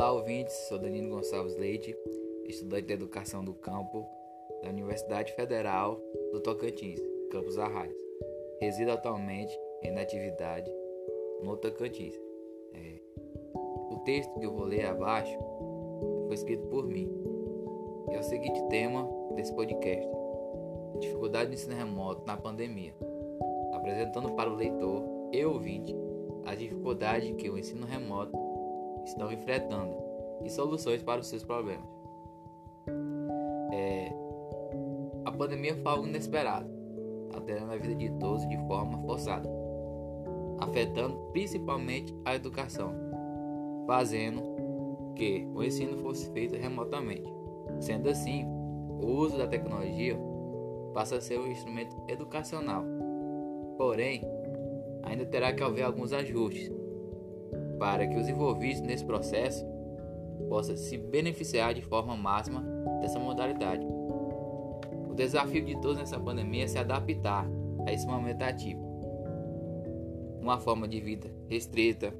Olá, ouvintes. Sou Danilo Gonçalves Leite, estudante de Educação do Campo da Universidade Federal do Tocantins, Campus Arraias. Resido atualmente em atividade no Tocantins. É, o texto que eu vou ler abaixo foi escrito por mim. É o seguinte tema desse podcast: Dificuldade do ensino remoto na pandemia, apresentando para o leitor e ouvinte a dificuldade que o ensino remoto estão enfrentando e soluções para os seus problemas. É, a pandemia foi algo inesperado, alterando a vida de todos de forma forçada, afetando principalmente a educação, fazendo que o ensino fosse feito remotamente. Sendo assim, o uso da tecnologia passa a ser um instrumento educacional. Porém, ainda terá que haver alguns ajustes para que os envolvidos nesse processo possam se beneficiar de forma máxima dessa modalidade. O desafio de todos nessa pandemia é se adaptar a esse momento ativo. Uma forma de vida restrita,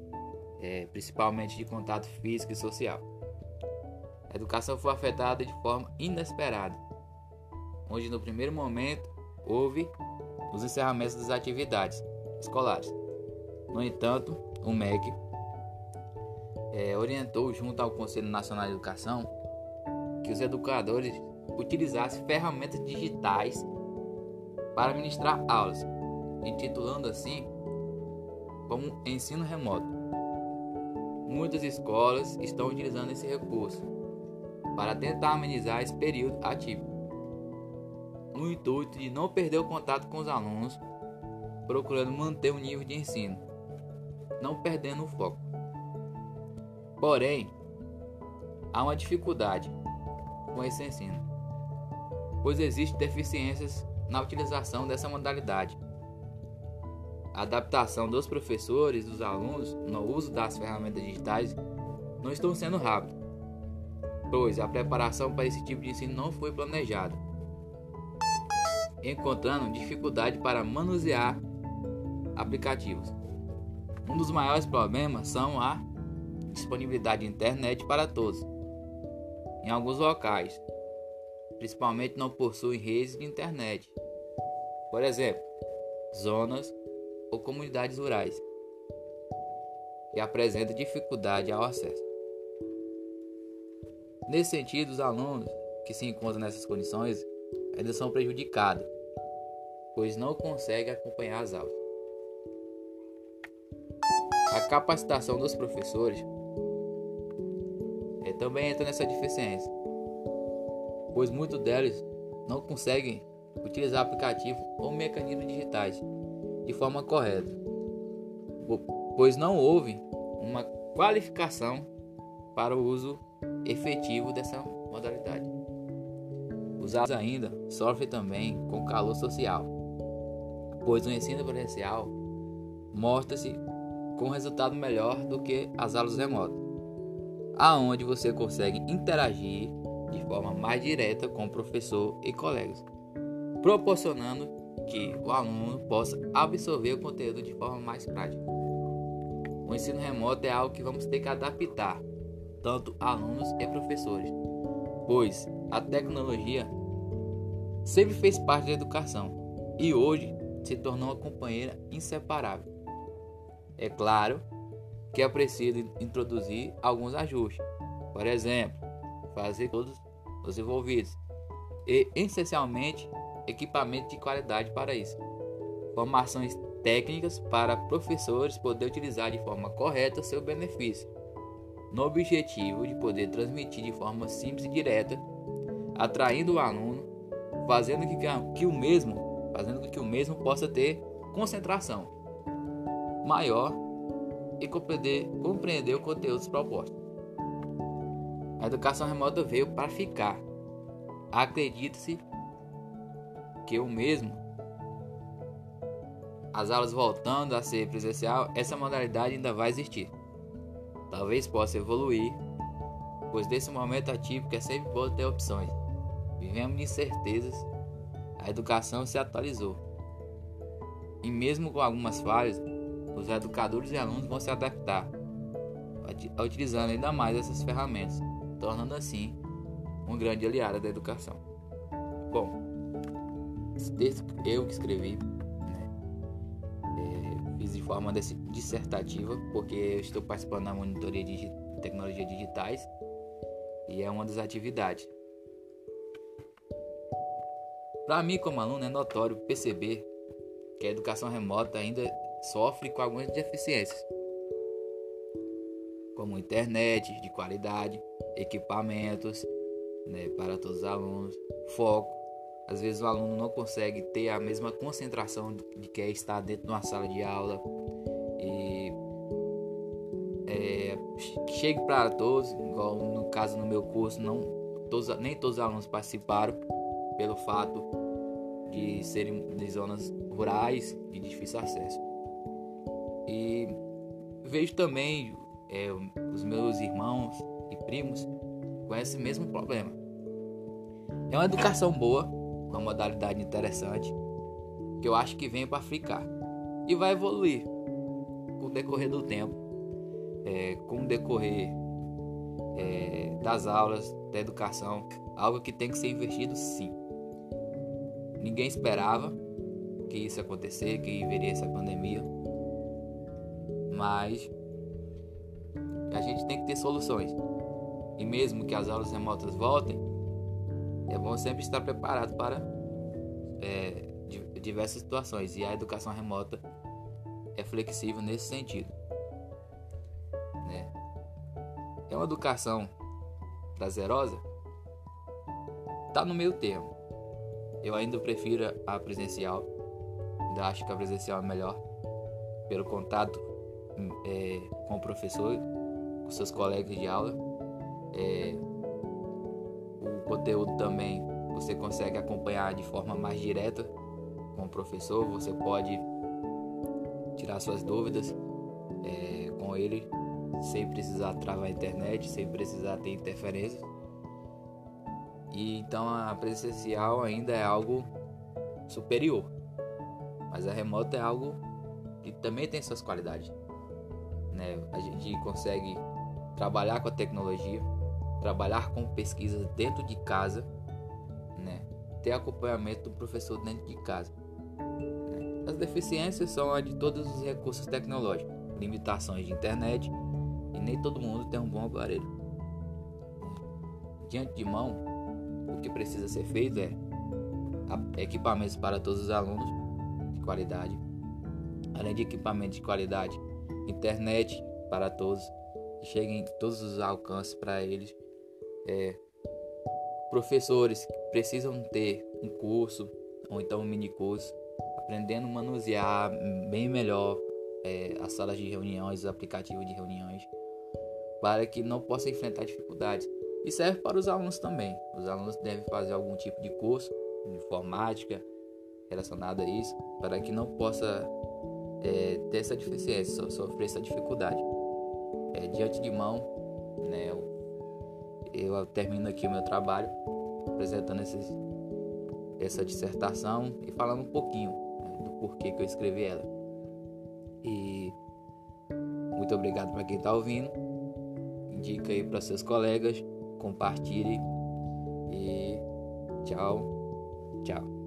é, principalmente de contato físico e social. A educação foi afetada de forma inesperada, onde no primeiro momento houve os encerramentos das atividades escolares. No entanto, o MEC é, orientou, junto ao Conselho Nacional de Educação, que os educadores utilizassem ferramentas digitais para ministrar aulas, intitulando assim como ensino remoto. Muitas escolas estão utilizando esse recurso para tentar amenizar esse período ativo, no intuito de não perder o contato com os alunos, procurando manter o nível de ensino, não perdendo o foco. Porém, há uma dificuldade com esse ensino, pois existem deficiências na utilização dessa modalidade. A adaptação dos professores dos alunos no uso das ferramentas digitais não estão sendo rápido, pois a preparação para esse tipo de ensino não foi planejada, encontrando dificuldade para manusear aplicativos. Um dos maiores problemas são a disponibilidade de internet para todos. Em alguns locais, principalmente não possuem redes de internet. Por exemplo, zonas ou comunidades rurais e apresenta dificuldade ao acesso. Nesse sentido, os alunos que se encontram nessas condições ainda são prejudicados, pois não conseguem acompanhar as aulas. A capacitação dos professores também entra nessa deficiência, pois muitos deles não conseguem utilizar aplicativo ou mecanismos digitais de forma correta, pois não houve uma qualificação para o uso efetivo dessa modalidade. Os alunos ainda sofrem também com calor social, pois o ensino presencial mostra-se com resultado melhor do que as aulas remotas, aonde você consegue interagir de forma mais direta com o professor e colegas, proporcionando que o aluno possa absorver o conteúdo de forma mais prática. O ensino remoto é algo que vamos ter que adaptar, tanto alunos e professores, pois a tecnologia sempre fez parte da educação e hoje se tornou uma companheira inseparável. É claro que é preciso introduzir alguns ajustes, por exemplo, fazer todos os envolvidos e, essencialmente, equipamento de qualidade para isso. Formações técnicas para professores poder utilizar de forma correta seu benefício, no objetivo de poder transmitir de forma simples e direta, atraindo o aluno, fazendo que, que o mesmo, fazendo que o mesmo possa ter concentração maior e compreender, compreender o conteúdo dos propostos. A educação remota veio para ficar. Acredita-se que o mesmo, as aulas voltando a ser presencial, essa modalidade ainda vai existir. Talvez possa evoluir, pois nesse momento atípico é sempre bom ter opções. Vivemos de incertezas, a educação se atualizou. E mesmo com algumas falhas, os educadores e alunos vão se adaptar, utilizando ainda mais essas ferramentas, tornando assim um grande aliado da educação. Bom, esse texto eu que escrevi, né, é, fiz de forma dissertativa, porque eu estou participando da monitoria de tecnologias digitais e é uma das atividades. Para mim, como aluno, é notório perceber que a educação remota ainda sofre com algumas deficiências, como internet de qualidade, equipamentos né, para todos os alunos, foco. Às vezes o aluno não consegue ter a mesma concentração de que é estar dentro de uma sala de aula e é, para todos, igual no caso no meu curso, não todos, nem todos os alunos participaram pelo fato de serem de zonas rurais de difícil acesso. E vejo também é, os meus irmãos e primos com esse mesmo problema. É uma educação boa, uma modalidade interessante, que eu acho que vem para ficar e vai evoluir com o decorrer do tempo, é, com o decorrer é, das aulas, da educação, algo que tem que ser investido sim. Ninguém esperava que isso acontecer, que viria essa pandemia, mas a gente tem que ter soluções. E mesmo que as aulas remotas voltem, é bom sempre estar preparado para é, diversas situações. E a educação remota é flexível nesse sentido. Né? É uma educação prazerosa? Está no meio termo. Eu ainda prefiro a presencial. Ainda acho que a presencial é melhor. Pelo contato é, com o professor, com seus colegas de aula. É, o conteúdo também você consegue acompanhar de forma mais direta com o professor. Você pode tirar suas dúvidas é, com ele sem precisar travar a internet, sem precisar ter interferências. E então a presencial ainda é algo superior. Mas a remota é algo que também tem suas qualidades. Né? A gente consegue trabalhar com a tecnologia, trabalhar com pesquisas dentro de casa, né? ter acompanhamento do professor dentro de casa. Né? As deficiências são a de todos os recursos tecnológicos, limitações de internet e nem todo mundo tem um bom aparelho. Diante de mão, o que precisa ser feito é equipamentos para todos os alunos de qualidade, além de equipamentos de qualidade, internet para todos, que todos os alcances para eles, é, professores que precisam ter um curso ou então um mini curso, aprendendo a manusear bem melhor é, as salas de reuniões, os aplicativos de reuniões, para que não possam enfrentar dificuldades. E serve para os alunos também. Os alunos devem fazer algum tipo de curso de informática relacionado a isso, para que não possa é, ter essa deficiência, sofrer essa dificuldade. É, diante de mão, né, eu, eu, termino aqui o meu trabalho apresentando esses, essa dissertação e falando um pouquinho né, do porquê que eu escrevi ela. E muito obrigado para quem está ouvindo. Indica aí para seus colegas compartilhe e tchau, tchau.